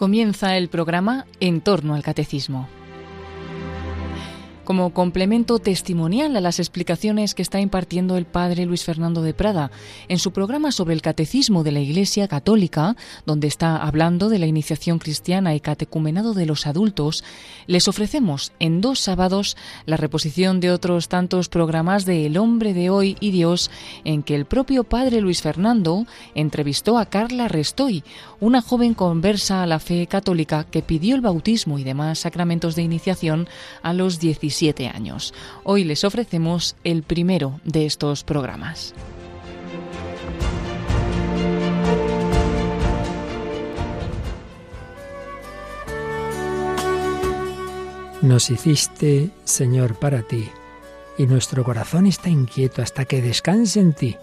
Comienza el programa En torno al catecismo como complemento testimonial a las explicaciones que está impartiendo el padre Luis Fernando de Prada en su programa sobre el catecismo de la Iglesia Católica, donde está hablando de la iniciación cristiana y catecumenado de los adultos, les ofrecemos en dos sábados la reposición de otros tantos programas de El hombre de hoy y Dios, en que el propio padre Luis Fernando entrevistó a Carla Restoy, una joven conversa a la fe católica que pidió el bautismo y demás sacramentos de iniciación a los 17 años. Hoy les ofrecemos el primero de estos programas. Nos hiciste, Señor, para ti, y nuestro corazón está inquieto hasta que descanse en ti.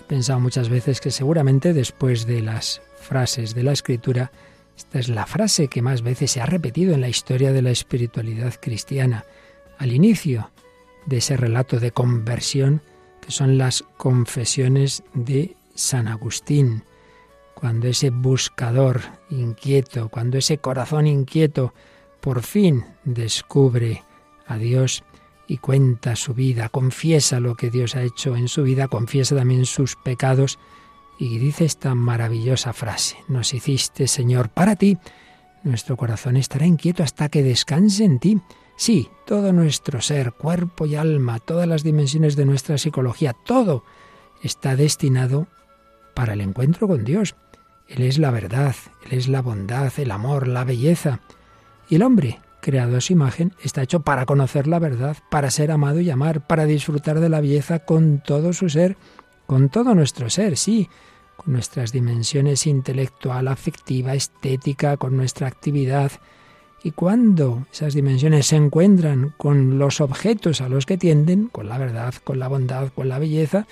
He pensado muchas veces que seguramente después de las frases de la Escritura, esta es la frase que más veces se ha repetido en la historia de la espiritualidad cristiana al inicio de ese relato de conversión que son las confesiones de San Agustín, cuando ese buscador inquieto, cuando ese corazón inquieto por fin descubre a Dios y cuenta su vida, confiesa lo que Dios ha hecho en su vida, confiesa también sus pecados y dice esta maravillosa frase, nos hiciste Señor para ti, nuestro corazón estará inquieto hasta que descanse en ti. Sí, todo nuestro ser, cuerpo y alma, todas las dimensiones de nuestra psicología, todo está destinado para el encuentro con Dios. Él es la verdad, Él es la bondad, el amor, la belleza. Y el hombre, creado a su imagen, está hecho para conocer la verdad, para ser amado y amar, para disfrutar de la belleza con todo su ser, con todo nuestro ser, sí, con nuestras dimensiones intelectual, afectiva, estética, con nuestra actividad, y cuando esas dimensiones se encuentran con los objetos a los que tienden, con la verdad, con la bondad, con la belleza,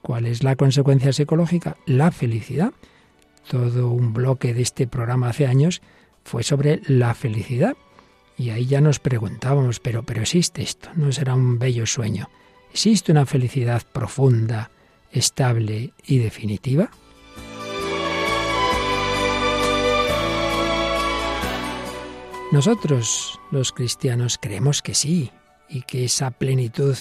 ¿cuál es la consecuencia psicológica? La felicidad. Todo un bloque de este programa hace años fue sobre la felicidad. Y ahí ya nos preguntábamos, pero, pero existe esto, ¿no será un bello sueño? ¿Existe una felicidad profunda, estable y definitiva? Nosotros, los cristianos, creemos que sí, y que esa plenitud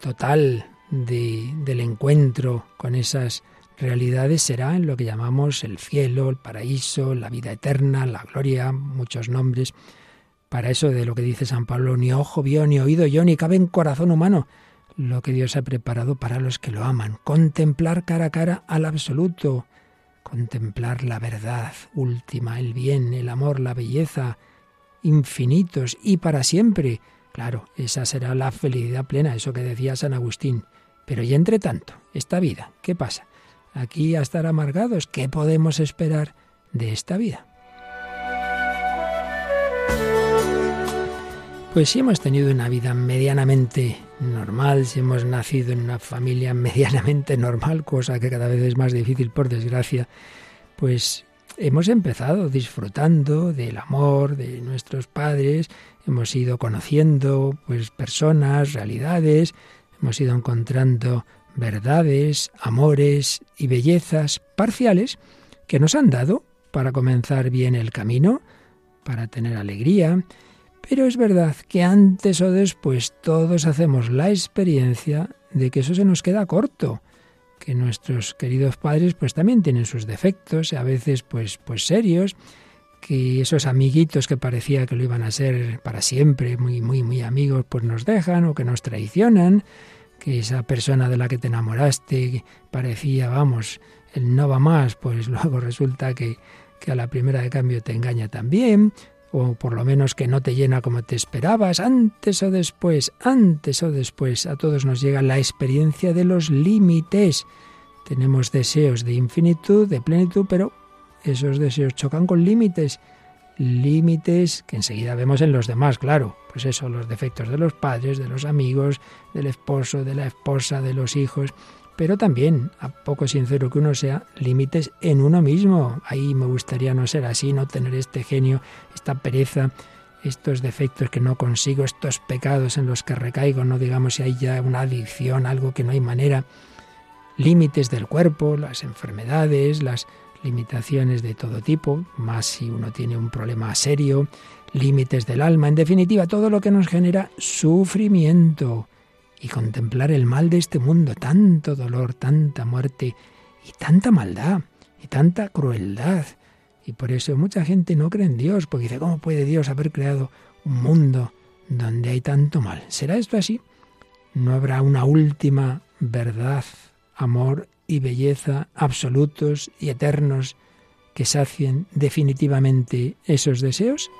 total del encuentro con esas realidades será en lo que llamamos el cielo, el paraíso, la vida eterna, la gloria, muchos nombres. Para eso de lo que dice San Pablo, ni ojo vio, ni oído yo, ni cabe en corazón humano lo que Dios ha preparado para los que lo aman. Contemplar cara a cara al absoluto, contemplar la verdad última, el bien, el amor, la belleza, infinitos y para siempre. Claro, esa será la felicidad plena, eso que decía San Agustín. Pero y entre tanto, esta vida, ¿qué pasa? Aquí a estar amargados, ¿qué podemos esperar de esta vida? Pues si hemos tenido una vida medianamente normal, si hemos nacido en una familia medianamente normal, cosa que cada vez es más difícil por desgracia, pues hemos empezado disfrutando del amor de nuestros padres, hemos ido conociendo pues personas, realidades, hemos ido encontrando verdades, amores y bellezas parciales que nos han dado para comenzar bien el camino, para tener alegría, pero es verdad que antes o después todos hacemos la experiencia de que eso se nos queda corto, que nuestros queridos padres pues también tienen sus defectos, a veces pues pues serios, que esos amiguitos que parecía que lo iban a ser para siempre, muy muy muy amigos, pues nos dejan o que nos traicionan, que esa persona de la que te enamoraste parecía, vamos, el no va más, pues luego resulta que, que a la primera de cambio te engaña también, o por lo menos que no te llena como te esperabas, antes o después, antes o después, a todos nos llega la experiencia de los límites. Tenemos deseos de infinitud, de plenitud, pero esos deseos chocan con límites. Límites que enseguida vemos en los demás, claro. Pues eso, los defectos de los padres, de los amigos, del esposo, de la esposa, de los hijos pero también, a poco sincero que uno sea, límites en uno mismo. Ahí me gustaría no ser así, no tener este genio, esta pereza, estos defectos que no consigo, estos pecados en los que recaigo, no digamos si hay ya una adicción, algo que no hay manera. Límites del cuerpo, las enfermedades, las limitaciones de todo tipo, más si uno tiene un problema serio, límites del alma, en definitiva, todo lo que nos genera sufrimiento y contemplar el mal de este mundo, tanto dolor, tanta muerte y tanta maldad y tanta crueldad. Y por eso mucha gente no cree en Dios, porque dice, ¿cómo puede Dios haber creado un mundo donde hay tanto mal? ¿Será esto así? ¿No habrá una última verdad, amor y belleza absolutos y eternos que sacien definitivamente esos deseos?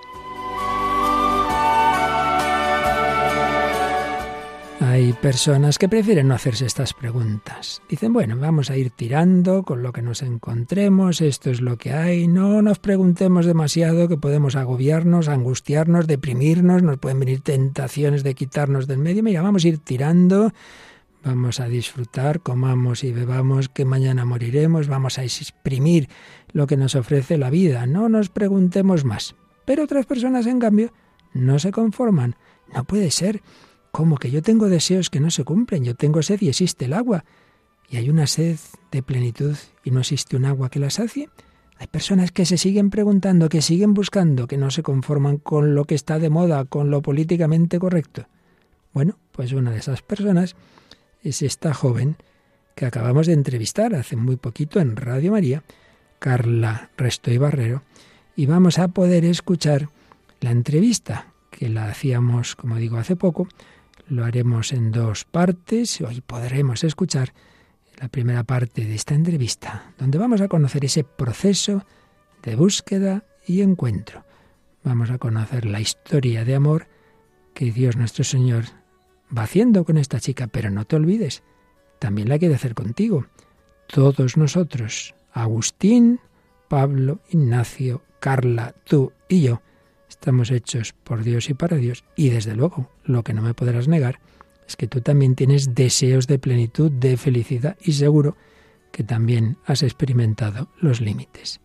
Personas que prefieren no hacerse estas preguntas. Dicen, bueno, vamos a ir tirando con lo que nos encontremos, esto es lo que hay, no nos preguntemos demasiado que podemos agobiarnos, angustiarnos, deprimirnos, nos pueden venir tentaciones de quitarnos del medio. Mira, vamos a ir tirando, vamos a disfrutar, comamos y bebamos que mañana moriremos, vamos a exprimir lo que nos ofrece la vida, no nos preguntemos más. Pero otras personas, en cambio, no se conforman. No puede ser. ¿Cómo que yo tengo deseos que no se cumplen? Yo tengo sed y existe el agua. ¿Y hay una sed de plenitud y no existe un agua que la sacie? Hay personas que se siguen preguntando, que siguen buscando, que no se conforman con lo que está de moda, con lo políticamente correcto. Bueno, pues una de esas personas es esta joven que acabamos de entrevistar hace muy poquito en Radio María, Carla Restoy Barrero, y vamos a poder escuchar la entrevista que la hacíamos, como digo, hace poco, lo haremos en dos partes. Hoy podremos escuchar la primera parte de esta entrevista, donde vamos a conocer ese proceso de búsqueda y encuentro. Vamos a conocer la historia de amor que Dios nuestro Señor va haciendo con esta chica, pero no te olvides, también la quiere hacer contigo. Todos nosotros, Agustín, Pablo, Ignacio, Carla, tú y yo, Estamos hechos por Dios y para Dios. Y desde luego, lo que no me podrás negar es que tú también tienes deseos de plenitud, de felicidad y seguro que también has experimentado los límites.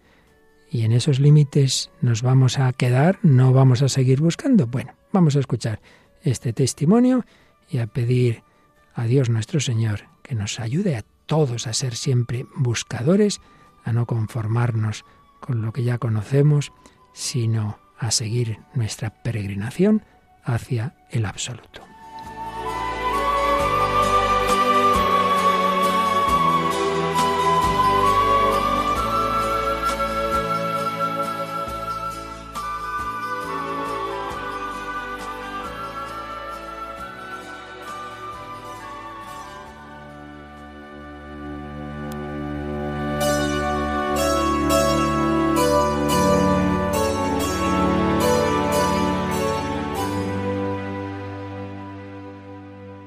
Y en esos límites nos vamos a quedar, no vamos a seguir buscando. Bueno, vamos a escuchar este testimonio y a pedir a Dios nuestro Señor que nos ayude a todos a ser siempre buscadores, a no conformarnos con lo que ya conocemos, sino a seguir nuestra peregrinación hacia el absoluto.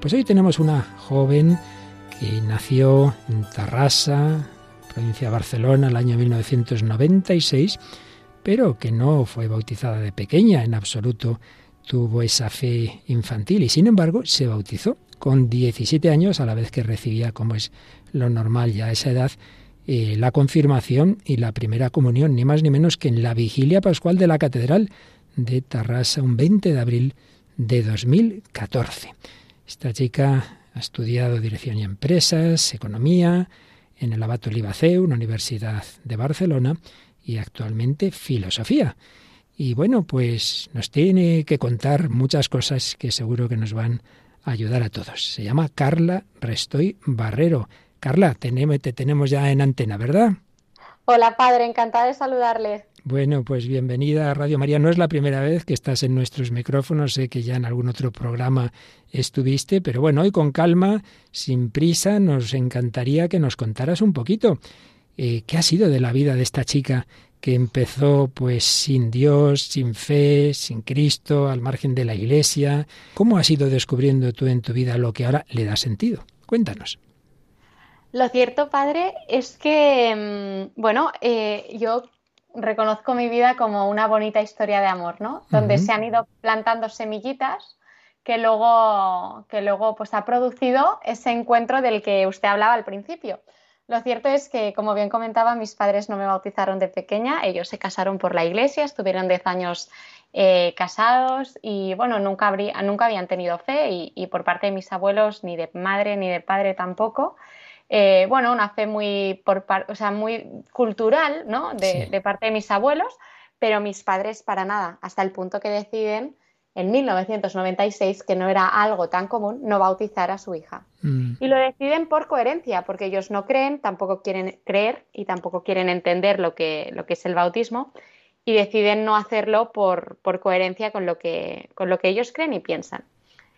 Pues hoy tenemos una joven que nació en Tarrasa, provincia de Barcelona, el año 1996, pero que no fue bautizada de pequeña en absoluto, tuvo esa fe infantil y sin embargo se bautizó con 17 años, a la vez que recibía, como es lo normal ya a esa edad, eh, la confirmación y la primera comunión, ni más ni menos que en la vigilia pascual de la Catedral de Tarrasa, un 20 de abril de 2014. Esta chica ha estudiado Dirección y Empresas, Economía, en el Abato Libaceu, una universidad de Barcelona, y actualmente Filosofía. Y bueno, pues nos tiene que contar muchas cosas que seguro que nos van a ayudar a todos. Se llama Carla Restoy Barrero. Carla, te tenemos ya en antena, ¿verdad? Hola, padre, encantada de saludarle. Bueno, pues bienvenida a Radio María. No es la primera vez que estás en nuestros micrófonos, sé que ya en algún otro programa estuviste, pero bueno, hoy con calma, sin prisa, nos encantaría que nos contaras un poquito eh, qué ha sido de la vida de esta chica que empezó pues sin Dios, sin fe, sin Cristo, al margen de la Iglesia. ¿Cómo has ido descubriendo tú en tu vida lo que ahora le da sentido? Cuéntanos. Lo cierto, padre, es que, mm, bueno, eh, yo reconozco mi vida como una bonita historia de amor, ¿no? Donde se han ido plantando semillitas que luego, que luego pues, ha producido ese encuentro del que usted hablaba al principio. Lo cierto es que, como bien comentaba, mis padres no me bautizaron de pequeña, ellos se casaron por la iglesia, estuvieron 10 años eh, casados y, bueno, nunca, nunca habían tenido fe y, y, por parte de mis abuelos, ni de madre ni de padre tampoco. Eh, bueno, una fe muy, por, o sea, muy cultural, ¿no? De, de parte de mis abuelos, pero mis padres para nada, hasta el punto que deciden en 1996, que no era algo tan común, no bautizar a su hija. Mm. Y lo deciden por coherencia, porque ellos no creen, tampoco quieren creer y tampoco quieren entender lo que, lo que es el bautismo y deciden no hacerlo por, coherencia con lo, que, con lo que ellos creen y piensan.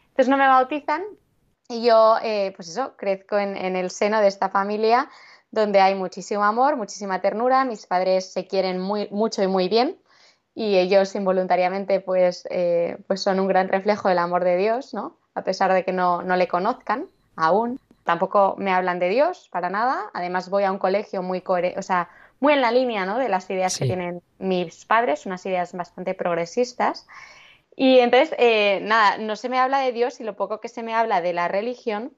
Entonces no me bautizan y yo, eh, pues eso, crezco en, en el seno de esta familia donde hay muchísimo amor, muchísima ternura, mis padres se quieren muy, mucho y muy bien y ellos involuntariamente pues, eh, pues son un gran reflejo del amor de Dios, ¿no? A pesar de que no, no, le conozcan aún. Tampoco me hablan de Dios para nada. Además voy a un colegio muy, o sea, muy en la línea ¿no? de las ideas que tienen mis padres, unas ideas bastante progresistas. Y entonces, eh, nada, no se me habla de Dios y lo poco que se me habla de la religión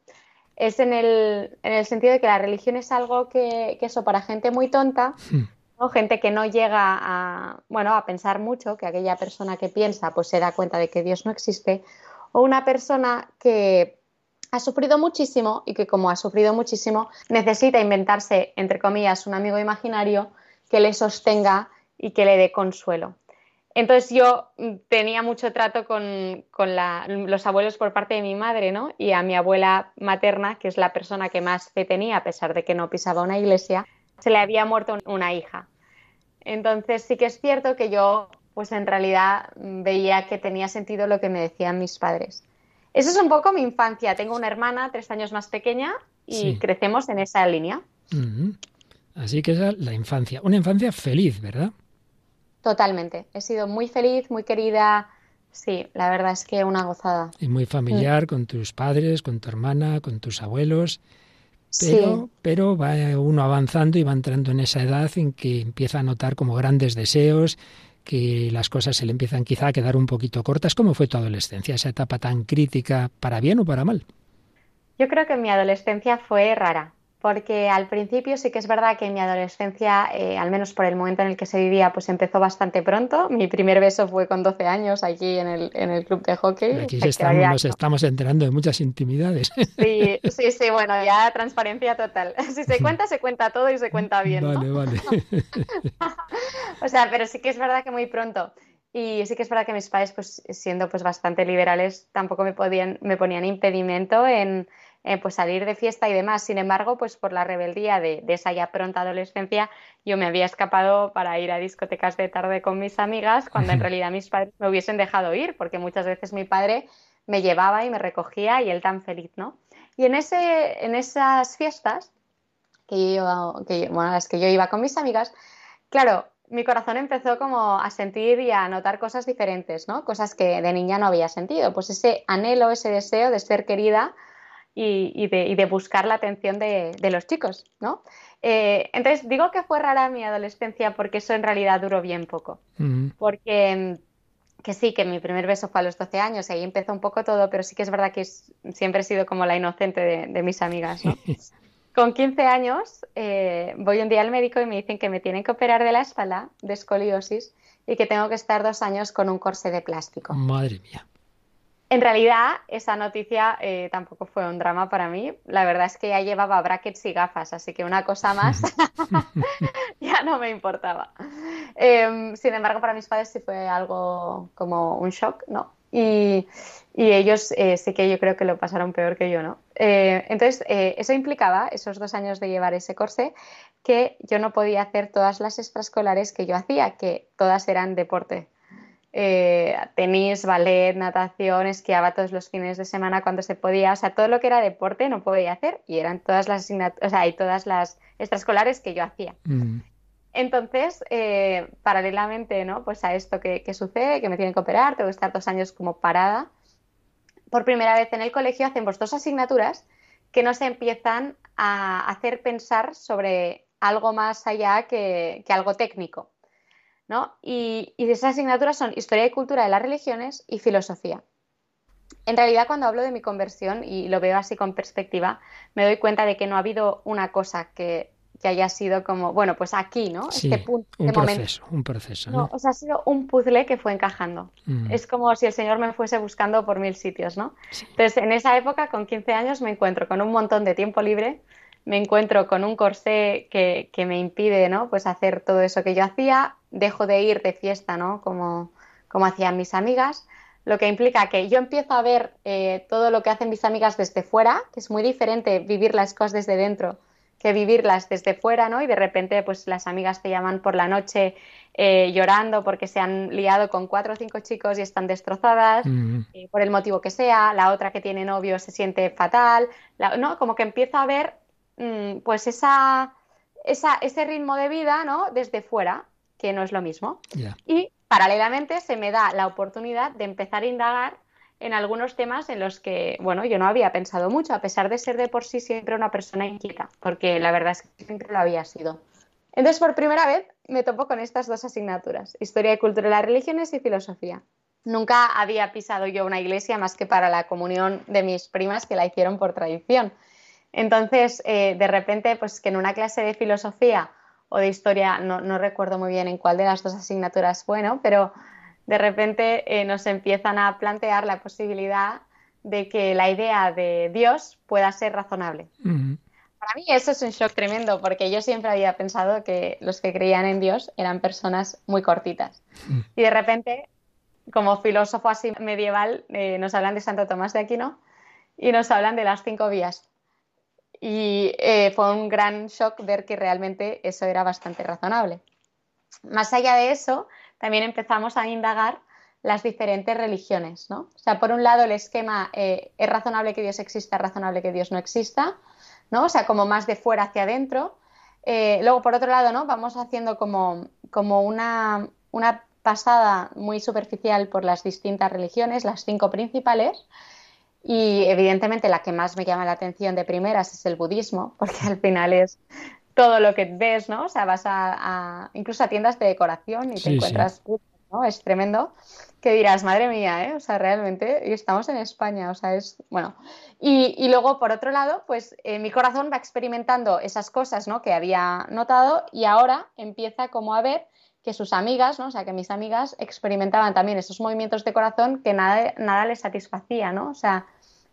es en el, en el sentido de que la religión es algo que, que eso para gente muy tonta hmm. Gente que no llega a, bueno, a pensar mucho, que aquella persona que piensa pues se da cuenta de que Dios no existe, o una persona que ha sufrido muchísimo y que como ha sufrido muchísimo necesita inventarse, entre comillas, un amigo imaginario que le sostenga y que le dé consuelo. Entonces yo tenía mucho trato con, los abuelos por parte de mi madre, ¿no? Y a mi abuela materna, que es la persona que más fe tenía, a pesar de que no pisaba una iglesia, se le había muerto una hija. Entonces sí que es cierto que yo, pues en realidad veía que tenía sentido lo que me decían mis padres. Eso es un poco mi infancia. Tengo una hermana tres años más pequeña y crecemos en esa línea. Así que esa es la infancia. Una infancia feliz, ¿verdad? Totalmente. He sido muy feliz, muy querida. Sí, la verdad es que una gozada. Y muy familiar con tus padres, con tu hermana, con tus abuelos. Pero, pero va uno avanzando y va entrando en esa edad en que empieza a notar como grandes deseos, que las cosas se le empiezan quizá a quedar un poquito cortas. ¿Cómo fue tu adolescencia, esa etapa tan crítica, para bien o para mal? Yo creo que mi adolescencia fue rara porque al principio sí que es verdad que mi adolescencia, eh, al menos por el momento en el que se vivía, pues empezó bastante pronto. Mi primer beso fue con 12 años aquí en el, en el club de hockey. Aquí estamos, nos estamos enterando de muchas intimidades. Sí, sí, sí, bueno, ya transparencia total. Si se cuenta, se cuenta todo y se cuenta bien. Vale, vale. o sea, pero sí que es verdad que muy pronto. Y sí que es verdad que mis padres, pues siendo pues bastante liberales, tampoco me podían, me ponían impedimento en eh, pues salir de fiesta y demás. Sin embargo, pues por la rebeldía de, esa ya pronta adolescencia, yo me había escapado para ir a discotecas de tarde con mis amigas, cuando en realidad mis padres me hubiesen dejado ir, porque muchas veces mi padre me llevaba y me recogía y él tan feliz, ¿no? Y en, ese, en esas fiestas, que yo, que bueno, las que yo iba con mis amigas, claro, mi corazón empezó como a sentir y a notar cosas diferentes, ¿no? Cosas que de niña no había sentido. Pues ese anhelo, ese deseo de ser querida y, de, buscar la atención de, los chicos, ¿no? Eh, entonces, digo que fue rara mi adolescencia porque eso en realidad duró bien poco. Porque que sí, que mi primer beso fue a los 12 años y ahí empezó un poco todo, pero sí que es verdad que siempre he sido como la inocente de, mis amigas, ¿no? Con 15 años eh, voy un día al médico y me dicen que me tienen que operar de la espalda, de escoliosis, y que tengo que estar dos años con un corsé de plástico. Madre mía. En realidad, esa noticia eh, tampoco fue un drama para mí. La verdad es que ya llevaba brackets y gafas, así que una cosa más ya no me importaba. Em, sin embargo, para mis padres sí fue algo como un shock, ¿no? Y, ellos eh, sí que yo creo que lo pasaron peor que yo, ¿no? Eh, entonces, eso implicaba, esos dos años de llevar ese corsé, que yo no podía hacer todas las extraescolares que yo hacía, que todas eran deporte eh, tenis, ballet, natación, esquiaba todos los fines de semana cuando se podía, o sea, todo lo que era deporte no podía hacer y eran todas las asignaturas, o sea, y todas las extraescolares que yo hacía. Mm. Entonces, eh, paralelamente, ¿no? Pues a esto que, sucede, que me tienen que operar, tengo que estar dos años como parada. Por primera vez en el colegio hacemos dos asignaturas que nos empiezan a hacer pensar sobre algo más allá que algo técnico. ¿No? Y, esas asignaturas son Historia y Cultura de las Religiones y Filosofía. En realidad, cuando hablo de mi conversión y lo veo así con perspectiva, me doy cuenta de que no ha habido una cosa que, haya sido como, bueno, pues aquí, ¿no? este punto, un este proceso, un proceso, ¿no? O sea, ha sido un puzzle que fue encajando. Mm. Es como si el Señor me fuese buscando por mil sitios, ¿no? Entonces, en esa época, con 15 años, me encuentro con un montón de tiempo libre, me encuentro con un corsé que, me impide, ¿no? Pues hacer todo eso que yo hacía, dejo de ir de fiesta, ¿no? Como, como hacían mis amigas, lo que implica que yo empiezo a ver eh, todo lo que hacen mis amigas desde fuera, que es muy diferente vivir las cosas desde dentro que vivirlas desde fuera, ¿no? Y de repente, pues las amigas te llaman por la noche eh, llorando porque se han liado con cuatro o cinco chicos y están destrozadas, eh, por el motivo que sea, la otra que tiene novio se siente fatal, ¿no? Como que empieza a ver, mm, pues esa, esa, ese ritmo de vida, ¿no? Desde fuera, que no es lo mismo. Y paralelamente se me da la oportunidad de empezar a indagar en algunos temas en los que, bueno, yo no había pensado mucho, a pesar de ser de por sí siempre una persona inquieta, porque la verdad es que siempre lo había sido. Entonces, por primera vez me topo con estas dos asignaturas, Historia y Cultura de las Religiones y Filosofía. Nunca había pisado yo una iglesia más que para la comunión de mis primas que la hicieron por tradición. Entonces, eh, de repente, pues que en una clase de filosofía o de historia, no, no recuerdo muy bien en cuál de las dos asignaturas fue, ¿no? Pero de repente eh, nos empiezan a plantear la posibilidad de que la idea de Dios pueda ser razonable. Para mí eso es un shock tremendo porque yo siempre había pensado que los que creían en Dios eran personas muy cortitas. Y de repente, como filósofo así medieval, eh, nos hablan de Santo Tomás de Aquino y nos hablan de las cinco vías. Y eh, fue un gran shock ver que realmente eso era bastante razonable. Más allá de eso, también empezamos a indagar las diferentes religiones, ¿no? O sea, por un lado el esquema eh, es razonable que Dios exista, es razonable que Dios no exista, ¿no? O sea, como más de fuera hacia adentro. Eh, luego, por otro lado, ¿no? Vamos haciendo como, como una, una pasada muy superficial por las distintas religiones, las cinco principales, y evidentemente la que más me llama la atención de primeras es el budismo, porque al final es todo lo que ves, ¿no? O sea, vas a, incluso a tiendas de decoración y te encuentras, ¿no? Es tremendo. Que dirás, madre mía, ¿eh? O sea, realmente, y estamos en España, o sea, es, bueno. Y, luego, por otro lado, pues eh, mi corazón va experimentando esas cosas, ¿no? Que había notado y ahora empieza como a ver que sus amigas, ¿no? O sea, que mis amigas experimentaban también esos movimientos de corazón que nada, nada les satisfacía, ¿no? O sea,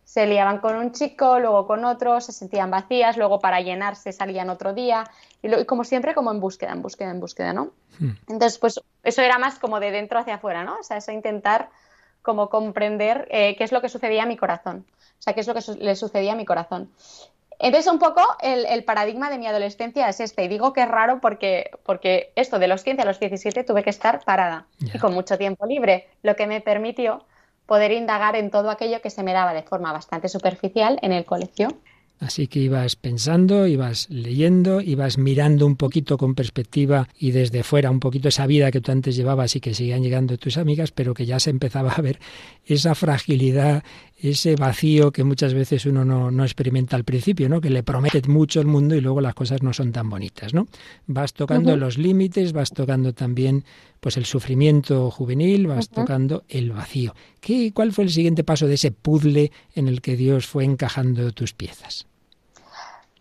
se liaban con un chico, luego con otro, se sentían vacías, luego para llenarse salían otro día, y, como siempre, como en búsqueda, en búsqueda, en búsqueda, ¿no? Hmm. Entonces, pues eso era más como de dentro hacia afuera, ¿no? O sea, eso intentar como comprender eh, qué es lo que sucedía a mi corazón, o sea, qué es lo que le sucedía a mi corazón. Entonces, un poco el, paradigma de mi adolescencia es este, y digo que es raro porque, porque esto, de los 15 a los 17 tuve que estar parada y con mucho tiempo libre, lo que me permitió poder indagar en todo aquello que se me daba de forma bastante superficial en el colegio. Así que ibas pensando, ibas leyendo, ibas mirando un poquito con perspectiva y desde fuera un poquito esa vida que tú antes llevabas y que seguían llegando tus amigas, pero que ya se empezaba a ver esa fragilidad, ese vacío que muchas veces uno no, experimenta al principio, ¿no? Que le promete mucho el mundo y luego las cosas no son tan bonitas, ¿no? Vas tocando los límites, vas tocando también pues el sufrimiento juvenil, vas tocando el vacío. ¿Qué, ¿Cuál fue el siguiente paso de ese puzzle en el que Dios fue encajando tus piezas?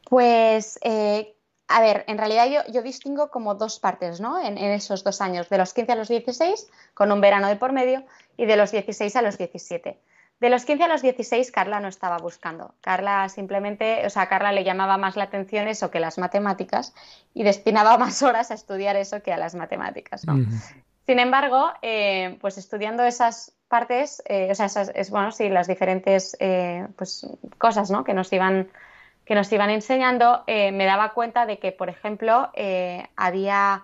Pues eh, a ver, en realidad yo, yo, distingo como dos partes, ¿no? En, en, esos dos años, de los 15 a los 16, con un verano de por medio, y de los 16 a los 17. De los 15 a los 16, Carla no estaba buscando. Carla simplemente, o sea, Carla le llamaba más la atención eso que las matemáticas y destinaba más horas a estudiar eso que a las matemáticas, ¿no? Sin embargo, eh, pues estudiando esas partes, eh, o sea, esas, es, bueno, sí, las diferentes eh, pues, cosas, ¿no? Que nos iban que nos iban enseñando, me daba cuenta de que, por ejemplo, había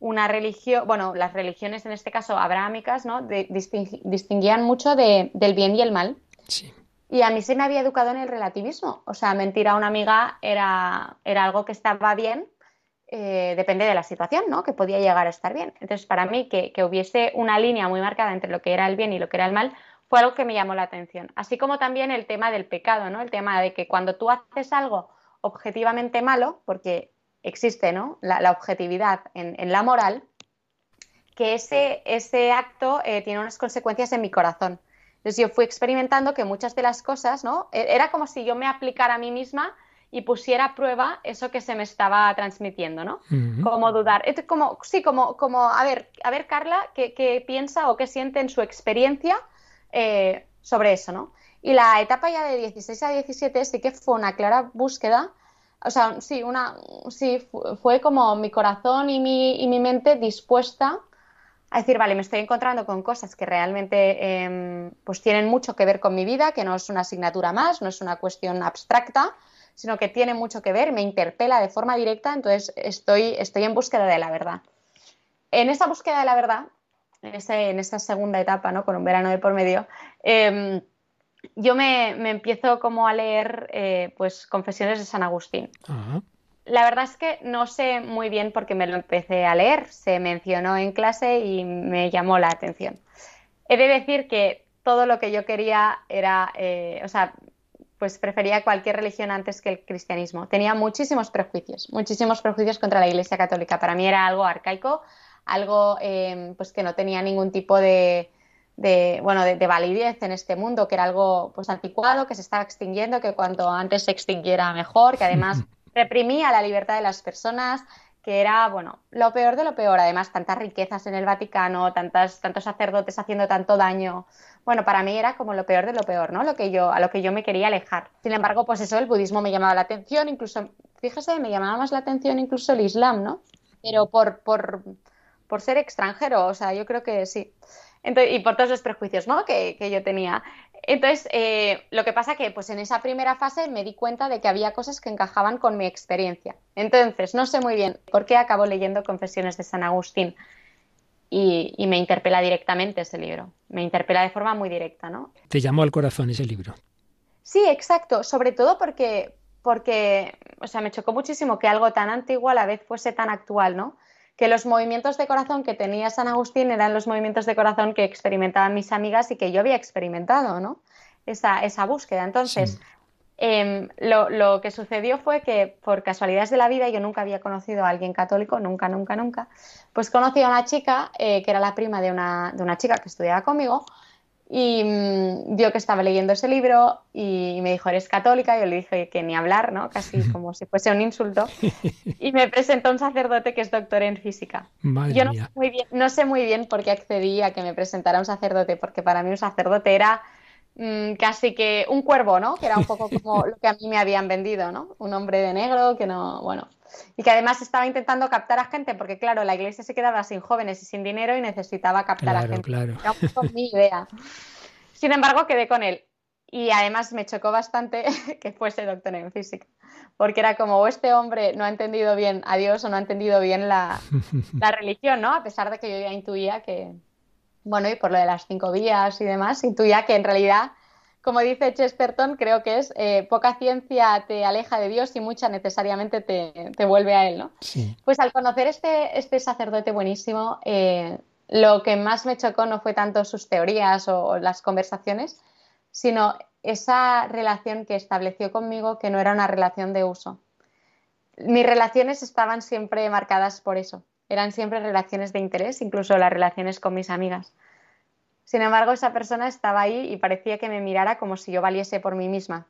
una religión, bueno, las religiones en este caso abrahámicas, ¿no? distinguían mucho del bien y el mal. Sí. Y a mí se me había educado en el relativismo. O sea, mentir a una amiga era, era algo que estaba bien, eh, depende de la situación, ¿no? Que podía llegar a estar bien. Entonces, para mí, que, que, hubiese una línea muy marcada entre lo que era el bien y lo que era el mal, fue algo que me llamó la atención. Así como también el tema del pecado, ¿no? El tema de que cuando tú haces algo objetivamente malo, porque existe ¿no? la, objetividad en, la moral, que ese, ese acto eh, tiene unas consecuencias en mi corazón. Entonces yo fui experimentando que muchas de las cosas, ¿no? E, era como si yo me aplicara a mí misma y pusiera a prueba eso que se me estaba transmitiendo, ¿no? Como dudar. Como, sí, como, como, a ver, a ver, Carla, ¿qué, piensa o qué siente en su experiencia eh, sobre eso, ¿no? Y la etapa ya de 16 a 17 sí que fue una clara búsqueda o sea, sí, una, sí, fue como mi corazón y mi, y mi mente dispuesta a decir, vale, me estoy encontrando con cosas que realmente em, pues tienen mucho que ver con mi vida, que no es una asignatura más, no es una cuestión abstracta, sino que tiene mucho que ver, me interpela de forma directa, entonces estoy, estoy en búsqueda de la verdad. En esa búsqueda de la verdad, en, ese, en esa segunda etapa, ¿no? con un verano de por medio, eh, yo me, empiezo como a leer eh, pues confesiones de San Agustín. La verdad es que no sé muy bien por qué me lo empecé a leer. Se mencionó en clase y me llamó la atención. He de decir que todo lo que yo quería era, eh, o sea, pues prefería cualquier religión antes que el cristianismo. Tenía muchísimos prejuicios, muchísimos prejuicios contra la Iglesia Católica. Para mí era algo arcaico, algo eh, pues que no tenía ningún tipo de, de, bueno, de, validez en este mundo, que era algo pues anticuado, que se estaba extinguiendo, que cuanto antes se extinguiera mejor, que además reprimía la libertad de las personas, que era, bueno, lo peor de lo peor. Además, tantas riquezas en el Vaticano, tantas, tantos sacerdotes haciendo tanto daño. Bueno, para mí era como lo peor de lo peor, ¿no? Lo que yo, a lo que yo me quería alejar. Sin embargo, pues eso, el budismo me llamaba la atención, incluso, fíjese, me llamaba más la atención incluso el Islam, ¿no? Pero por, por, por ser extranjero, o sea, yo creo que sí y por todos los prejuicios ¿no? que, yo tenía. Entonces, eh, lo que pasa que pues en esa primera fase me di cuenta de que había cosas que encajaban con mi experiencia. Entonces, no sé muy bien por qué acabo leyendo Confesiones de San Agustín y, me interpela directamente ese libro. Me interpela de forma muy directa, ¿no? Te llamó al corazón ese libro. Sí, exacto. Sobre todo porque, porque, o sea, me chocó muchísimo que algo tan antiguo a la vez fuese tan actual, ¿no? Que los movimientos de corazón que tenía San Agustín eran los movimientos de corazón que experimentaban mis amigas y que yo había experimentado, ¿no? Esa, esa búsqueda. Entonces, em, lo, que sucedió fue que por casualidades de la vida yo nunca había conocido a alguien católico, nunca, nunca, nunca. Pues conocí a una chica eh, que era la prima de una, de una chica que estudiaba conmigo y mm, vio que estaba leyendo ese libro y me dijo, ¿eres católica? Yo le dije que ni hablar, ¿no? Casi como si fuese un insulto. Y me presentó un sacerdote que es doctor en física. Yo no sé, muy bien, no sé muy bien por qué accedí a que me presentara un sacerdote, porque para mí un sacerdote era mm, casi que un cuervo, ¿no? Que era un poco como lo que a mí me habían vendido, ¿no? Un hombre de negro que no, bueno, y que además estaba intentando captar a gente, porque claro, la iglesia se quedaba sin jóvenes y sin dinero y necesitaba captar a gente. Claro. Era un mi idea. Sin embargo, quedé con él. Y además me chocó bastante que fuese doctor en física, porque era como, este hombre no ha entendido bien a Dios o no ha entendido bien la, la religión, ¿no? A pesar de que yo ya intuía que, bueno, y por lo de las cinco vías y demás, intuía que en realidad como dice Chesterton, creo que es eh, poca ciencia te aleja de Dios y mucha necesariamente te, vuelve a Él, ¿no? Pues al conocer este, este sacerdote buenísimo, eh, lo que más me chocó no fue tanto sus teorías o, las conversaciones, sino esa relación que estableció conmigo que no era una relación de uso. Mis relaciones estaban siempre marcadas por eso, eran siempre relaciones de interés, incluso las relaciones con mis amigas. Sin embargo, esa persona estaba ahí y parecía que me mirara como si yo valiese por mí misma.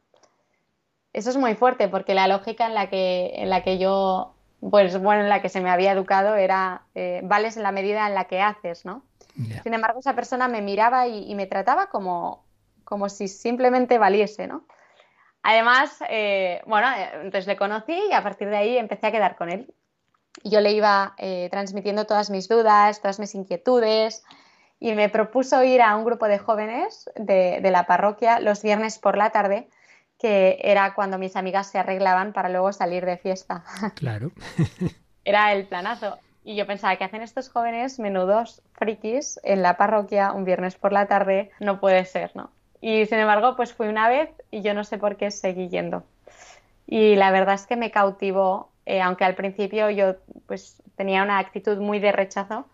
Eso es muy fuerte porque la lógica en la que, en la que yo, pues bueno, en la que se me había educado era eh, vales en la medida en la que haces, ¿no? Sin embargo, esa persona me miraba y, me trataba como, como si simplemente valiese, ¿no? Además, eh, bueno, entonces le conocí y a partir de ahí empecé a quedar con él. Yo le iba eh, transmitiendo todas mis dudas, todas mis inquietudes, y me propuso ir a un grupo de jóvenes de, la parroquia los viernes por la tarde, que era cuando mis amigas se arreglaban para luego salir de fiesta. Claro. era el planazo. Y yo pensaba, ¿qué hacen estos jóvenes menudos frikis en la parroquia un viernes por la tarde? No puede ser, ¿no? Y sin embargo, pues fui una vez y yo no sé por qué seguí yendo. Y la verdad es que me cautivó, eh, aunque al principio yo pues tenía una actitud muy de rechazo,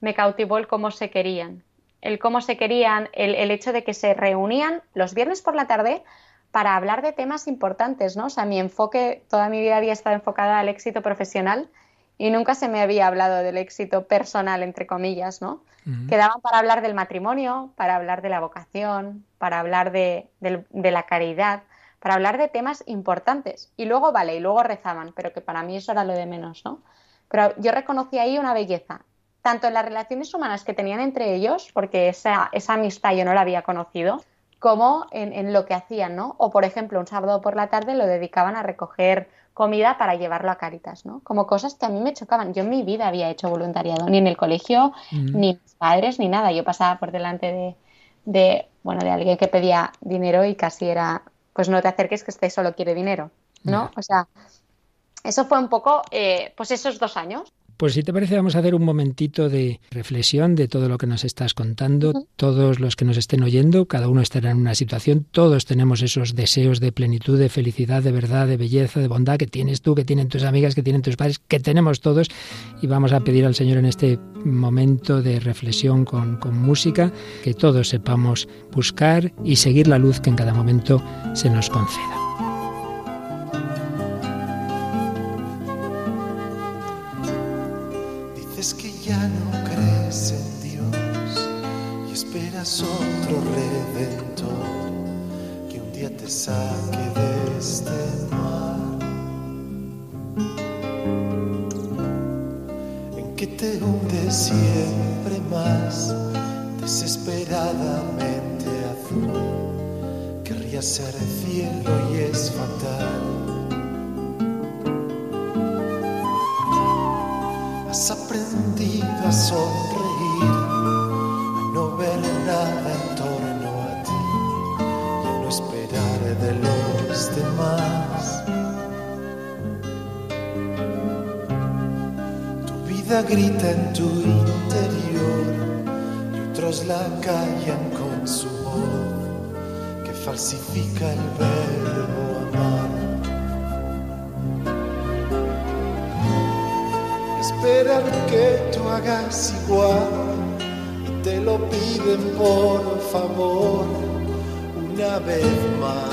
me cautivó el cómo se querían. El cómo se querían, el, hecho de que se reunían los viernes por la tarde para hablar de temas importantes, ¿no? O sea, mi enfoque, toda mi vida había estado enfocada al éxito profesional y nunca se me había hablado del éxito personal, entre comillas, ¿no? Quedaban para hablar del matrimonio, para hablar de la vocación, para hablar de, de, la caridad, para hablar de temas importantes. Y luego, vale, y luego rezaban, pero que para mí eso era lo de menos, ¿no? Pero yo reconocí ahí una belleza tanto en las relaciones humanas que tenían entre ellos, porque esa, esa amistad yo no la había conocido, como en, lo que hacían, ¿no? O, por ejemplo, un sábado por la tarde lo dedicaban a recoger comida para llevarlo a Caritas, ¿no? Como cosas que a mí me chocaban. Yo en mi vida había hecho voluntariado, ni en el colegio, ni mis padres, ni nada. Yo pasaba por delante de, de, bueno, de alguien que pedía dinero y casi era, pues no te acerques que este solo quiere dinero, ¿no? O sea, eso fue un poco, eh, pues esos dos años. Pues si te parece, vamos a hacer un momentito de reflexión de todo lo que nos estás contando. Todos los que nos estén oyendo, cada uno estará en una situación, todos tenemos esos deseos de plenitud, de felicidad, de verdad, de belleza, de bondad que tienes tú, que tienen tus amigas, que tienen tus padres, que tenemos todos. Y vamos a pedir al Señor en este momento de reflexión con, con música, que todos sepamos buscar y seguir la luz que en cada momento se nos conceda. Otro redentor que un día te saque de este mar en que te hunde siempre más desesperadamente azul. Querría ser cielo y es fatal. Has aprendido a sonreír de los demás. Tu vida grita en tu interior y otros la callan con su voz que falsifica el verbo amar. Esperan que tú hagas igual te lo piden por favor una vez más.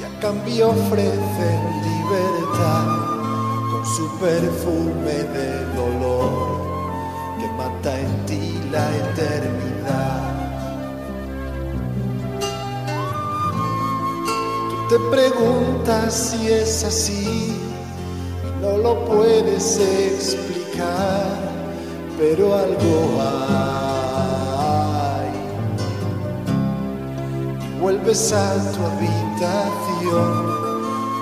Y a cambio ofrecen libertad con su perfume de dolor que mata en ti la eternidad. Tú te preguntas si es así, no lo puedes explicar pero algo hay. Vuelves a tu habitación,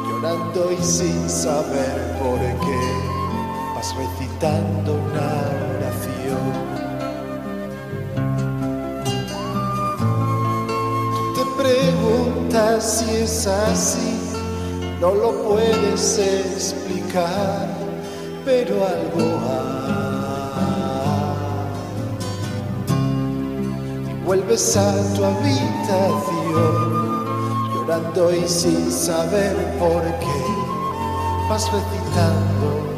llorando y sin saber por qué, vas recitando una oración. Tú te preguntas si es así, no lo puedes explicar pero algo hay. Vuelves a tu habitación, llorando y sin saber por qué, vas recitando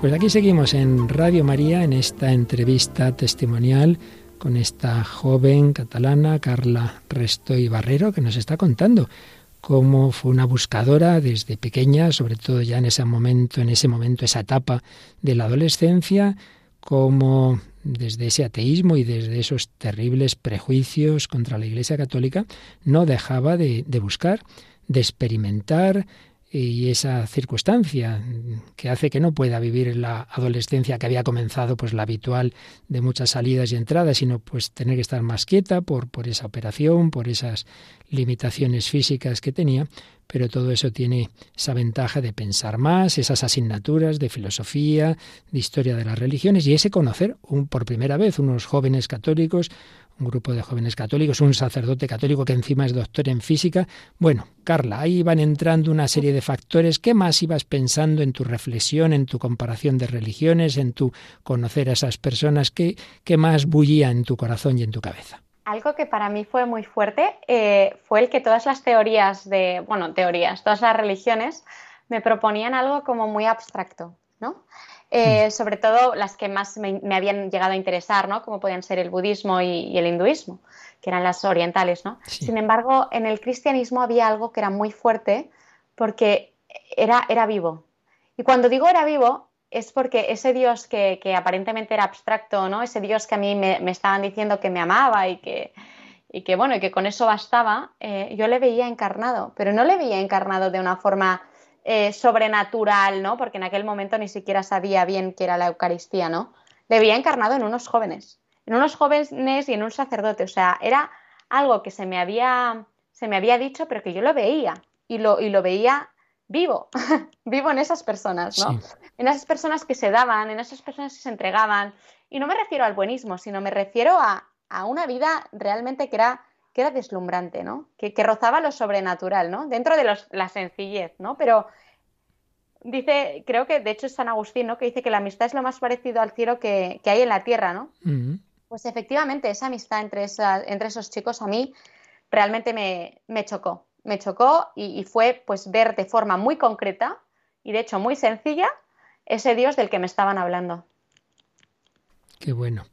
Pues aquí seguimos en Radio María en esta entrevista testimonial con esta joven catalana, Carla Restoy Barrero, que nos está contando cómo fue una buscadora desde pequeña, sobre todo ya en ese momento, en ese momento, esa etapa de la adolescencia, cómo desde ese ateísmo y desde esos terribles prejuicios contra la Iglesia Católica, no dejaba de, de buscar, de experimentar, y esa circunstancia que hace que no pueda vivir la adolescencia que había comenzado pues la habitual de muchas salidas y entradas sino pues tener que estar más quieta por por esa operación por esas limitaciones físicas que tenía. Pero todo eso tiene esa ventaja de pensar más esas asignaturas de filosofía de historia de las religiones y ese conocer un, por primera vez unos jóvenes católicos un grupo de jóvenes católicos, un sacerdote católico que encima es doctor en física. Bueno, Carla, ahí van entrando una serie de factores. ¿Qué más ibas pensando en tu reflexión, en tu comparación de religiones, en tu conocer a esas personas? ¿Qué, qué más bullía en tu corazón y en tu cabeza? Algo que para mí fue muy fuerte eh, fue el que todas las teorías de, bueno, teorías, todas las religiones me proponían algo como muy abstracto, ¿no? Eh, hmm. sobre todo las que más me, habían llegado a interesar, ¿no? como podían ser el budismo y, el hinduismo, que eran las orientales. ¿no? Sin embargo, en el cristianismo había algo que era muy fuerte porque era, era vivo. Y cuando digo era vivo, es porque ese Dios que, aparentemente era abstracto, ¿no? Ese Dios que a mí me, estaban diciendo que me amaba y que, y que bueno, y que con eso bastaba, eh, yo le veía encarnado, pero no le veía encarnado de una forma eh, sobrenatural, ¿no? Porque en aquel momento ni siquiera sabía bien qué era la Eucaristía, ¿no? Le veía encarnado en unos jóvenes, en unos jóvenes y en un sacerdote, o sea, era algo que se me había, se me había dicho, pero que yo lo veía y lo, y lo veía vivo, vivo en esas personas, ¿no? En esas personas que se daban, en esas personas que se entregaban. Y no me refiero al buenismo, sino me refiero a, una vida realmente que era, que era deslumbrante, ¿no? Que, rozaba lo sobrenatural, ¿no? Dentro de la sencillez, ¿no? Pero dice, creo que de hecho es San Agustín, ¿no? Que dice que la amistad es lo más parecido al cielo que, hay en la tierra, ¿no? Pues efectivamente, esa amistad entre, entre esos chicos a mí realmente me, me chocó me chocó y, fue pues ver de forma muy concreta y de hecho muy sencilla ese Dios del que me estaban hablando. Qué bueno.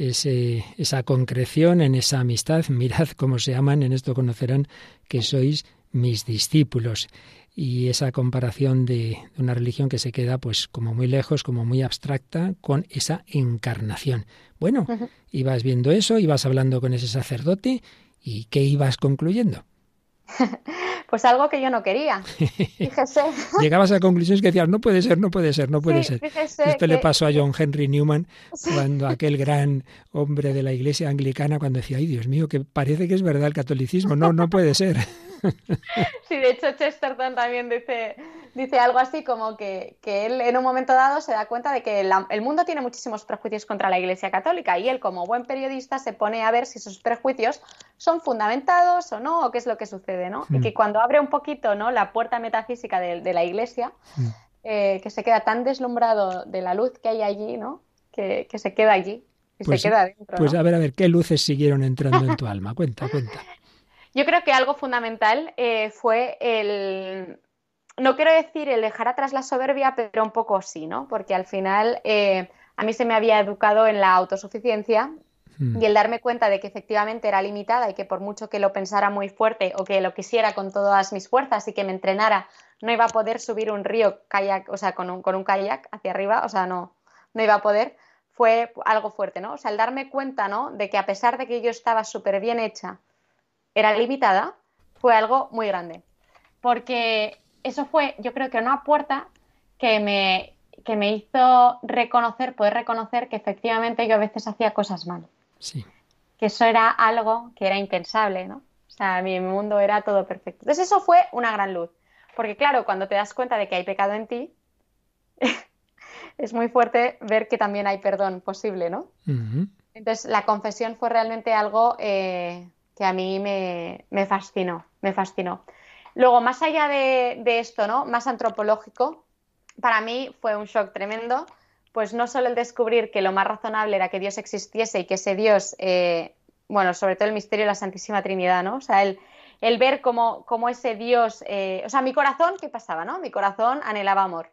Esa concreción en esa amistad, mirad cómo se aman, en esto conocerán que sois mis discípulos. Y esa comparación de, una religión que se queda pues como muy lejos, como muy abstracta, con esa encarnación. Bueno, ibas viendo eso, ibas hablando con ese sacerdote y ¿qué ibas concluyendo? Pues algo que yo no quería. Fíjese. Llegabas a conclusiones que decías, no puede ser, no puede ser, no puede ser. Esto le pasó a John Henry Newman cuando aquel gran hombre de la iglesia anglicana cuando decía, ay Dios mío, que parece que es verdad el catolicismo. No, no puede ser. Sí, de hecho Chesterton también dice, dice algo así como que, él en un momento dado se da cuenta de que el mundo tiene muchísimos prejuicios contra la Iglesia Católica y él como buen periodista se pone a ver si esos prejuicios son fundamentados o no, o qué es lo que sucede, ¿no? Y mm. que cuando abre un poquito ¿no? la puerta metafísica de, la Iglesia, mm. eh, que se queda tan deslumbrado de la luz que hay allí, ¿no? Que, se queda allí. Y se pues queda dentro, pues a ver, a ver, ¿qué luces siguieron entrando en tu alma? Cuenta, cuenta. Yo creo que algo fundamental eh, fue el, no quiero decir el dejar atrás la soberbia, pero un poco sí, ¿no? Porque al final eh, a mí se me había educado en la autosuficiencia hmm. y el darme cuenta de que efectivamente era limitada y que por mucho que lo pensara muy fuerte o que lo quisiera con todas mis fuerzas y que me entrenara, no iba a poder subir un río kayak, o sea, con un, con un kayak hacia arriba, o sea, no, no iba a poder, fue algo fuerte, ¿no? O sea, el darme cuenta, ¿no? De que a pesar de que yo estaba súper bien hecha, era limitada, fue algo muy grande. Porque eso fue, yo creo que una puerta que me, que me hizo reconocer, poder reconocer que efectivamente yo a veces hacía cosas mal. Sí. Que eso era algo que era impensable, ¿no? O sea, mi mundo era todo perfecto. Entonces eso fue una gran luz. Porque claro, cuando te das cuenta de que hay pecado en ti, es muy fuerte ver que también hay perdón posible, ¿no? Entonces la confesión fue realmente algo eh, que a mí me, fascinó, me fascinó. Luego, más allá de, esto, ¿no? Más antropológico, para mí fue un shock tremendo, pues no solo el descubrir que lo más razonable era que Dios existiese y que ese Dios, eh, bueno, sobre todo el misterio de la Santísima Trinidad, ¿no? O sea, el, el ver cómo, cómo ese Dios, eh, o sea, mi corazón, ¿qué pasaba, no? Mi corazón anhelaba amor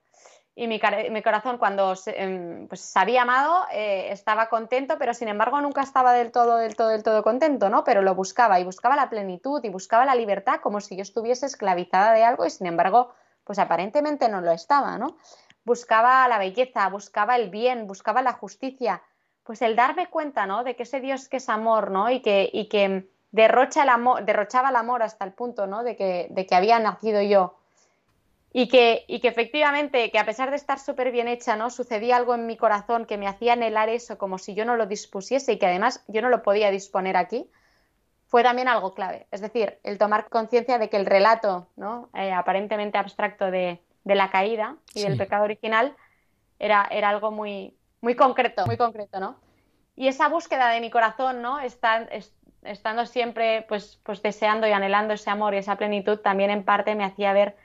y mi, corazón cuando em, pues, se había amado eh, estaba contento, pero sin embargo nunca estaba del todo, del todo, del todo contento, ¿no? Pero lo buscaba y buscaba la plenitud y buscaba la libertad como si yo estuviese esclavizada de algo y sin embargo, pues aparentemente no lo estaba, ¿no? Buscaba la belleza, buscaba el bien, buscaba la justicia. Pues el darme cuenta, ¿no? De que ese Dios que es amor, ¿no? Y que, y que derrocha el amor, derrochaba el amor hasta el punto, ¿no? De que, de que había nacido yo y que, y que efectivamente, que a pesar de estar súper bien hecha, ¿no? Sucedía algo en mi corazón que me hacía anhelar eso como si yo no lo dispusiese y que además yo no lo podía disponer aquí, fue también algo clave. Es decir, el tomar conciencia de que el relato, ¿no? Eh, aparentemente abstracto de, la caída y del pecado original era, era algo muy, muy concreto, muy concreto, ¿no? Y esa búsqueda de mi corazón, ¿no? estando siempre pues, pues deseando y anhelando ese amor y esa plenitud, también en parte me hacía ver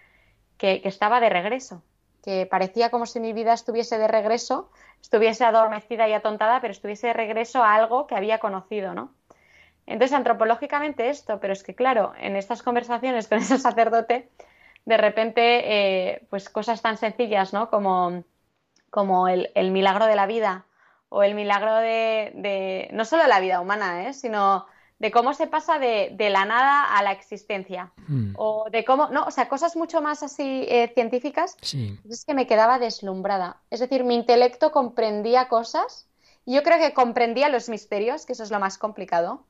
que, estaba de regreso, que parecía como si mi vida estuviese de regreso, estuviese adormecida y atontada, pero estuviese de regreso a algo que había conocido, ¿no? Entonces, antropológicamente esto, pero es que claro, en estas conversaciones con ese sacerdote, de repente, eh, pues cosas tan sencillas, ¿no? Como, como el, milagro de la vida o el milagro de, no solo de la vida humana, ¿eh? sino de cómo se pasa de, la nada a la existencia. Mm. O de cómo, no, o sea, cosas mucho más así eh, científicas. Es que me quedaba deslumbrada. Es decir, mi intelecto comprendía cosas. Y yo creo que comprendía los misterios, que eso es lo más complicado.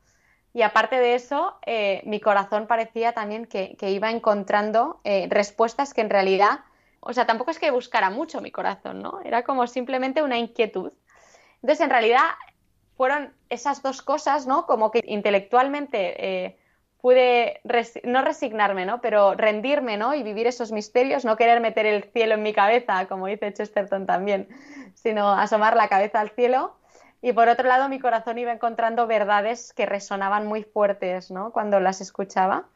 Y aparte de eso, eh, mi corazón parecía también que, iba encontrando eh, respuestas que en realidad, o sea, tampoco es que buscara mucho mi corazón, ¿no? Era como simplemente una inquietud. Entonces, en realidad, fueron esas dos cosas, ¿no? Como que intelectualmente eh, pude no resignarme, ¿no? Pero rendirme, ¿no? Y vivir esos misterios, no querer meter el cielo en mi cabeza, como dice Chesterton también, sino asomar la cabeza al cielo. Y por otro lado, mi corazón iba encontrando verdades que resonaban muy fuertes, ¿no? Cuando las escuchaba.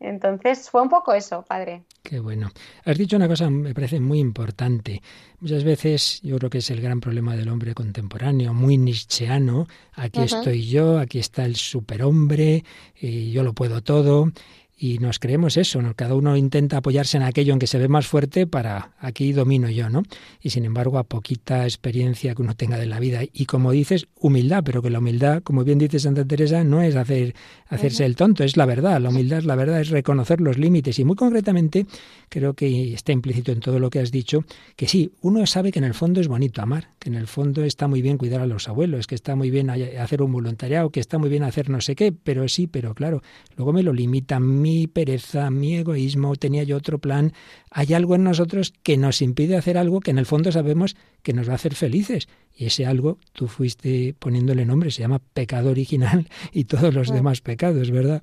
Entonces fue un poco eso, padre. Qué bueno. Has dicho una cosa, me parece muy importante. Muchas veces yo creo que es el gran problema del hombre contemporáneo, muy nietzscheano. Aquí estoy yo, aquí está el superhombre, y yo lo puedo todo y nos creemos eso, ¿no? cada uno intenta apoyarse en aquello en que se ve más fuerte para aquí domino yo, ¿no? Y sin embargo, a poquita experiencia que uno tenga de la vida y como dices, humildad, pero que la humildad, como bien dice Santa Teresa, no es hacer hacerse el tonto, es la verdad, la humildad la verdad, es reconocer los límites y muy concretamente creo que está implícito en todo lo que has dicho que sí, uno sabe que en el fondo es bonito amar, que en el fondo está muy bien cuidar a los abuelos, que está muy bien hacer un voluntariado, que está muy bien hacer no sé qué, pero sí, pero claro, luego me lo limitan mi pereza, mi egoísmo, tenía yo otro plan. Hay algo en nosotros que nos impide hacer algo que en el fondo sabemos que nos va a hacer felices. Y ese algo tú fuiste poniéndole nombre, se llama pecado original y todos los demás pecados, ¿verdad?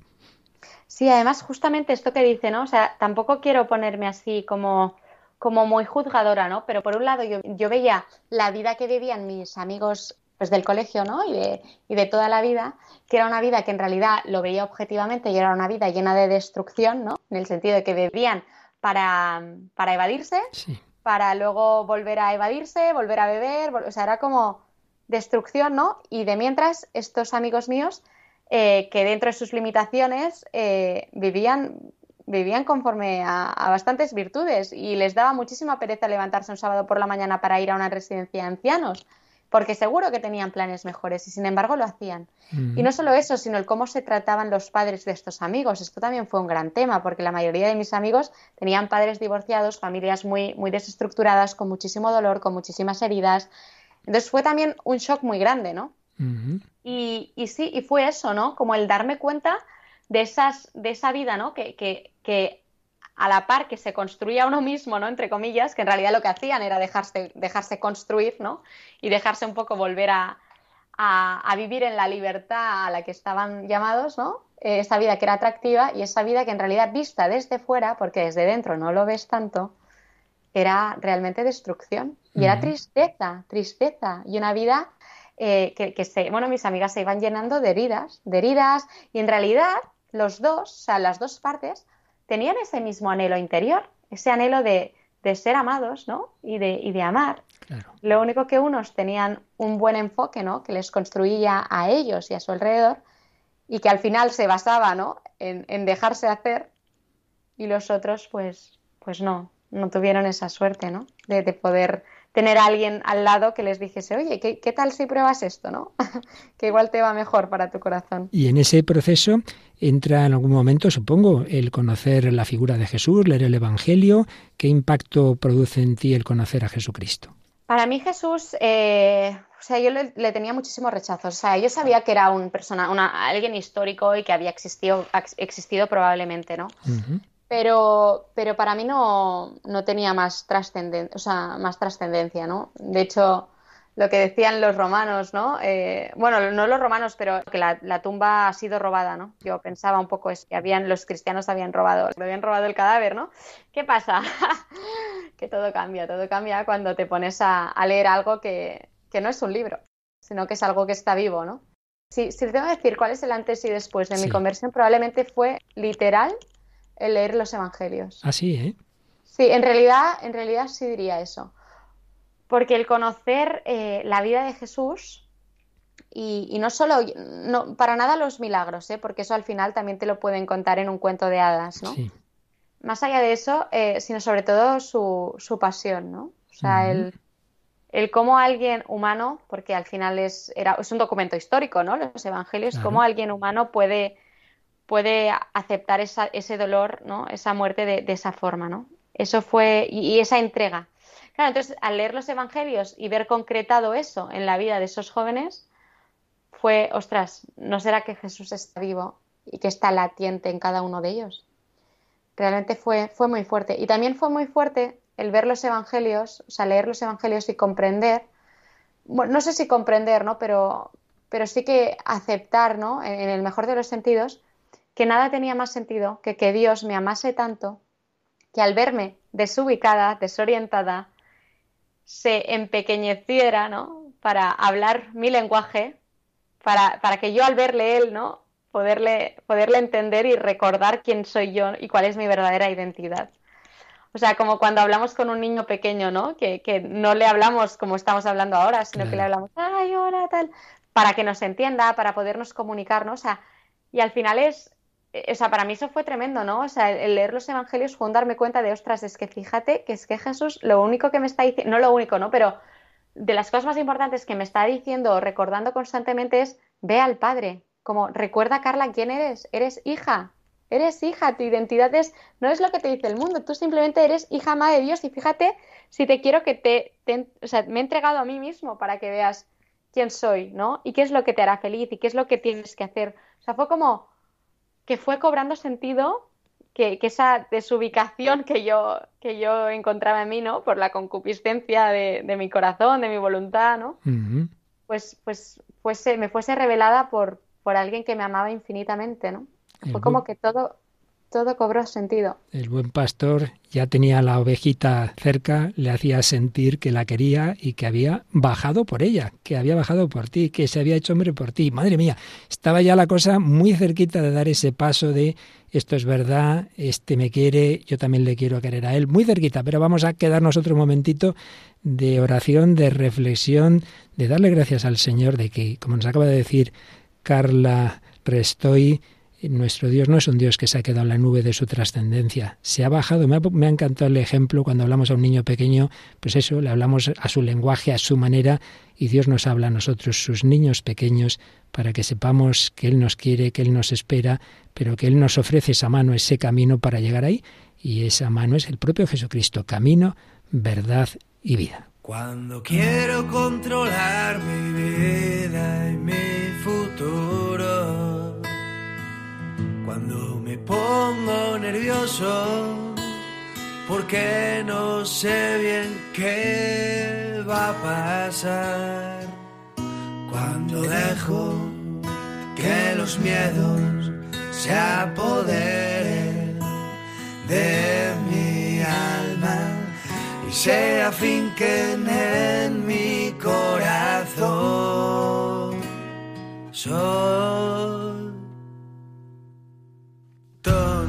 Sí, además justamente esto que dice, ¿no? O sea, tampoco quiero ponerme así como como muy juzgadora, ¿no? Pero por un lado yo, yo veía la vida que vivían mis amigos pues del colegio, ¿no? Y de, y de toda la vida, que era una vida que en realidad lo veía objetivamente y era una vida llena de destrucción, ¿no? En el sentido de que bebían para, para evadirse, para luego volver a evadirse, volver a beber, o sea, era como destrucción, ¿no? Y de mientras, estos amigos míos, eh, que dentro de sus limitaciones eh, vivían vivían conforme a, a, bastantes virtudes y les daba muchísima pereza levantarse un sábado por la mañana para ir a una residencia de ancianos porque seguro que tenían planes mejores y sin embargo lo hacían. Y no solo eso, sino el cómo se trataban los padres de estos amigos. Esto también fue un gran tema, porque la mayoría de mis amigos tenían padres divorciados, familias muy, muy desestructuradas, con muchísimo dolor, con muchísimas heridas. Entonces fue también un shock muy grande, ¿no? y, y, sí, y fue eso, ¿no? Como el darme cuenta de, esas, de esa vida, ¿no? Que, que, que a la par que se construía uno mismo, ¿no? Entre comillas, que en realidad lo que hacían era dejarse, dejarse construir, ¿no? Y dejarse un poco volver a, vivir en la libertad a la que estaban llamados, ¿no? Eh, esa vida que era atractiva y esa vida que en realidad vista desde fuera, porque desde dentro no lo ves tanto, era realmente destrucción. Y era tristeza, tristeza. Y una vida eh, que, que se, bueno, mis amigas se iban llenando de heridas, de heridas, y en realidad los dos, o sea, las dos partes, tenían ese mismo anhelo interior, ese anhelo de, ser amados, ¿no? Y de, y de amar. Lo único que unos tenían un buen enfoque, ¿no? Que les construía a ellos y a su alrededor y que al final se basaba, ¿no? En, en dejarse hacer y los otros, pues, pues no, no tuvieron esa suerte, ¿no? De, de poder tener a alguien al lado que les dijese, oye, ¿qué, qué tal si pruebas esto, no? que igual te va mejor para tu corazón. Y en ese proceso entra en algún momento, supongo, el conocer la figura de Jesús, leer el Evangelio. ¿Qué impacto produce en ti el conocer a Jesucristo? Para mí Jesús, eh, o sea, yo le, tenía muchísimo rechazo. O sea, yo sabía que era un persona, una, alguien histórico y que había existido, existido probablemente, ¿no? Pero, pero para mí no, no tenía más trascendencia, o sea, más trascendencia, ¿no? De hecho, lo que decían los romanos, ¿no? Eh, bueno, no los romanos, pero que la, tumba ha sido robada, ¿no? Yo pensaba un poco es que habían, los cristianos habían robado, habían robado el cadáver, ¿no? ¿Qué pasa? que todo cambia, todo cambia cuando te pones a, leer algo que, que, no es un libro, sino que es algo que está vivo, ¿no? Si, si tengo que decir cuál es el antes y después de mi conversión, probablemente fue literal el leer los evangelios. Así, ¿eh? Sí, en realidad, en realidad sí diría eso. Porque el conocer eh, la vida de Jesús y, no solo, no, para nada los milagros, ¿eh? porque eso al final también te lo pueden contar en un cuento de hadas, ¿no? Sí. Más allá de eso, eh, sino sobre todo su, su pasión, ¿no? O sea, el, el cómo alguien humano, porque al final es, era, es un documento histórico, ¿no? Los evangelios, cómo alguien humano puede, puede aceptar ese dolor. Esa muerte de, esa forma, ¿no? Eso fue, y, esa entrega. Claro, entonces al leer los evangelios y ver concretado eso en la vida de esos jóvenes, fue, ostras, ¿no será que Jesús está vivo y que está latiente en cada uno de ellos? Realmente fue, muy fuerte. Y también fue muy fuerte el ver los evangelios, o sea, leer los evangelios y comprender, no sé si comprender, pero sí que aceptar, ¿no? En, el mejor de los sentidos, que nada tenía más sentido que que Dios me amase tanto que al verme desubicada, desorientada, se empequeñeciera, ¿no? Para hablar mi lenguaje, para, para que yo al verle él, ¿no? Poderle, poderle entender y recordar quién soy yo y cuál es mi verdadera identidad. O sea, como cuando hablamos con un niño pequeño, ¿no? Que, que no le hablamos como estamos hablando ahora, sino que le hablamos, ay, hola, tal, para que nos entienda, para podernos comunicar, ¿no? O sea, y al final es, o sea, para mí eso fue tremendo, ¿no? O sea, el, leer los evangelios fue un darme cuenta de, ostras, es que fíjate que es que Jesús lo único que me está diciendo, no lo único, ¿no? Pero de las cosas más importantes que me está diciendo o recordando constantemente es, ve al Padre, como recuerda, Carla, quién eres, eres hija, Eres hija, tu identidad es, no es lo que te dice el mundo, tú simplemente eres hija amada de Dios y fíjate si te quiero que te, o sea, me he entregado a mí mismo para que veas quién soy, ¿no? Y qué es lo que te hará feliz y qué es lo que tienes que hacer. O sea, fue como que fue cobrando sentido que, esa desubicación que yo, que yo encontraba en mí, ¿no? Por la concupiscencia de, mi corazón, de mi voluntad, ¿no? Pues, pues fuese, me fuese revelada por, por alguien que me amaba infinitamente, ¿no? Fue como que todo, todo cobró sentido. El buen pastor ya tenía la ovejita cerca, le hacía sentir que la quería y que había bajado por ella, que había bajado por ti, que se había hecho hombre por ti. Madre mía, estaba ya la cosa muy cerquita de dar ese paso de esto es verdad, este me quiere, yo también le quiero querer a él, muy cerquita, pero vamos a quedarnos otro momentito de oración, de reflexión, de darle gracias al Señor de que, como nos acaba de decir Carla Restoy, nuestro Dios no es un Dios que se ha quedado en la nube de su trascendencia. Se ha bajado. Me ha, encantado el ejemplo cuando hablamos a un niño pequeño, pues eso, le hablamos a su lenguaje, a su manera, y Dios nos habla a nosotros, sus niños pequeños, para que sepamos que Él nos quiere, que Él nos espera, pero que Él nos ofrece esa mano, ese camino para llegar ahí. Y esa mano es el propio Jesucristo, camino, verdad y vida. Cuando quiero controlar mi vida pongo nervioso, porque no sé bien qué va a pasar. Cuando dejo que los miedos se apoderen de mi alma y se afinquen en mi corazón. Soy Cuando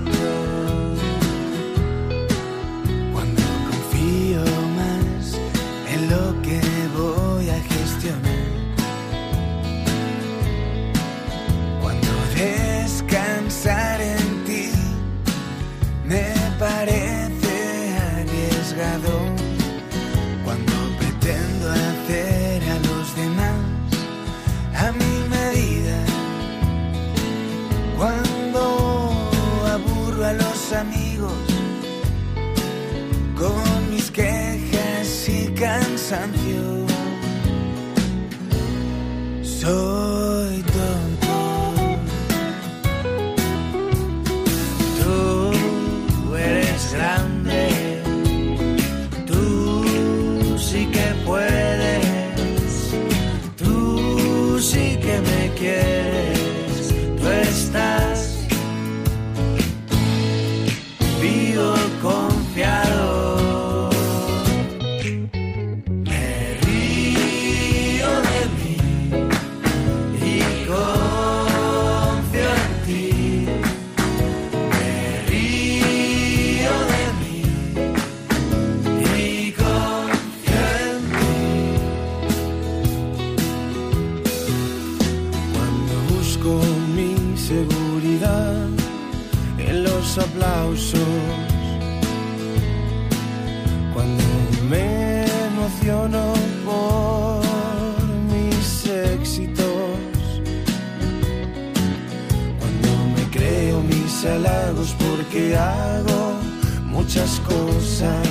lejos porque hago muchas cosas.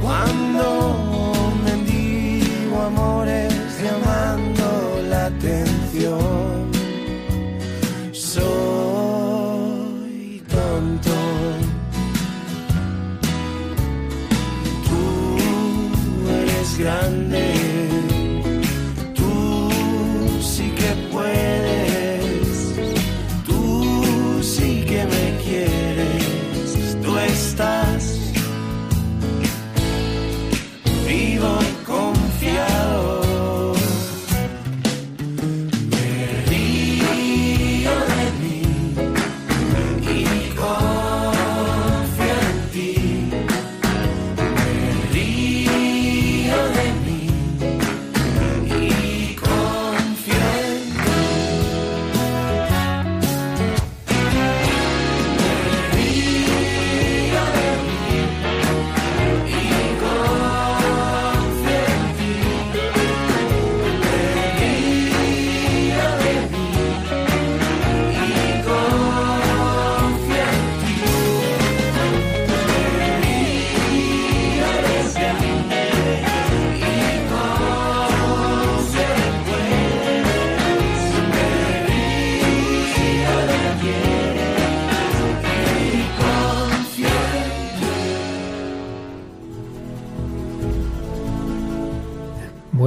Cuando mendigo amores llamando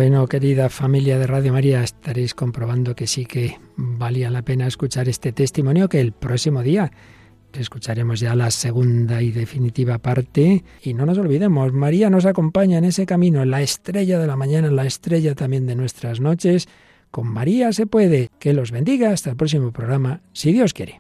Bueno, querida familia de Radio María, estaréis comprobando que sí que valía la pena escuchar este testimonio que el próximo día escucharemos ya la segunda y definitiva parte. Y no nos olvidemos, María nos acompaña en ese camino, la estrella de la mañana, la estrella también de nuestras noches. Con María se puede. Que los bendiga. Hasta el próximo programa, si Dios quiere.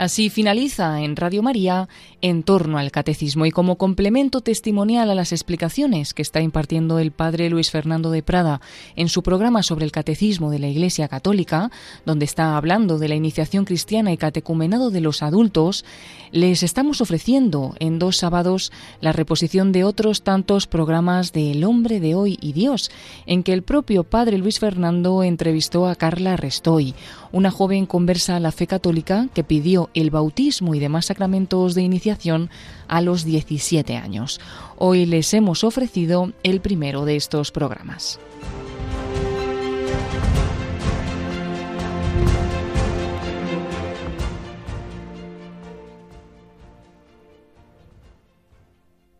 Así finaliza en Radio María en torno al catecismo. Y como complemento testimonial a las explicaciones que está impartiendo el padre Luis Fernando de Prada en su programa sobre el catecismo de la Iglesia Católica, donde está hablando de la iniciación cristiana y catecumenado de los adultos, les estamos ofreciendo en dos sábados la reposición de otros tantos programas de El hombre de hoy y Dios, en que el propio padre Luis Fernando entrevistó a Carla Restoy, una joven conversa a la fe católica que pidió el bautismo y demás sacramentos de iniciación a los 17 años. Hoy les hemos ofrecido el primero de estos programas.